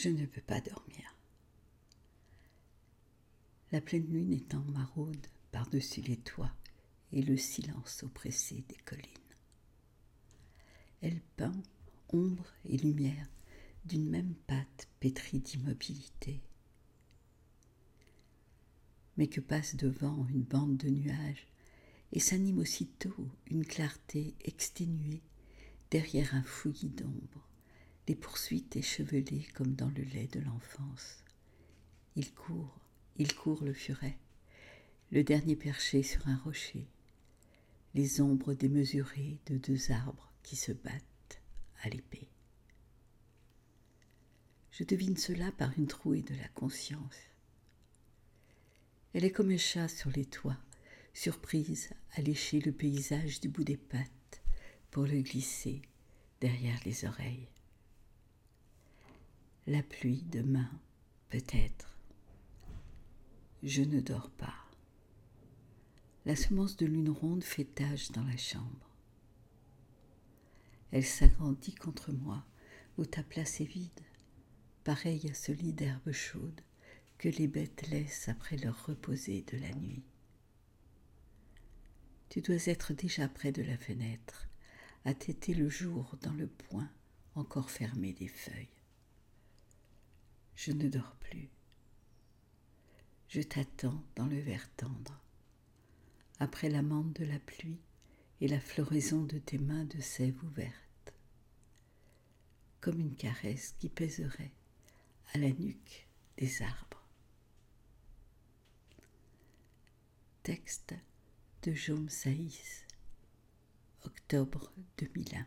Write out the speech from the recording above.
Je ne peux pas dormir. La pleine lune étend maraude par-dessus les toits et le silence oppressé des collines. Elle peint ombre et lumière d'une même pâte pétrie d'immobilité. Mais que passe devant une bande de nuages et s'anime aussitôt une clarté exténuée derrière un fouillis d'ombre, les poursuites échevelées comme dans le lait de l'enfance. Il court, il court le furet, le dernier perché sur un rocher, les ombres démesurées de deux arbres qui se battent à l'épée. Je devine cela par une trouée de la conscience. Elle est comme un chat sur les toits, surprise à lécher le paysage du bout des pattes pour le glisser derrière les oreilles. La pluie demain, peut-être. Je ne dors pas. La semence de lune ronde fait tache dans la chambre. Elle s'agrandit contre moi, où ta place est vide, pareille à ce lit d'herbe chaude que les bêtes laissent après leur reposer de la nuit. Tu dois être déjà près de la fenêtre, à téter le jour dans le poing encore fermé des feuilles. Je ne dors plus. Je t'attends dans le verre tendre, après l'amande de la pluie et la floraison de tes mains de sève ouverte, comme une caresse qui pèserait à la nuque des arbres. Texte de Jaume Saïs, octobre 2001.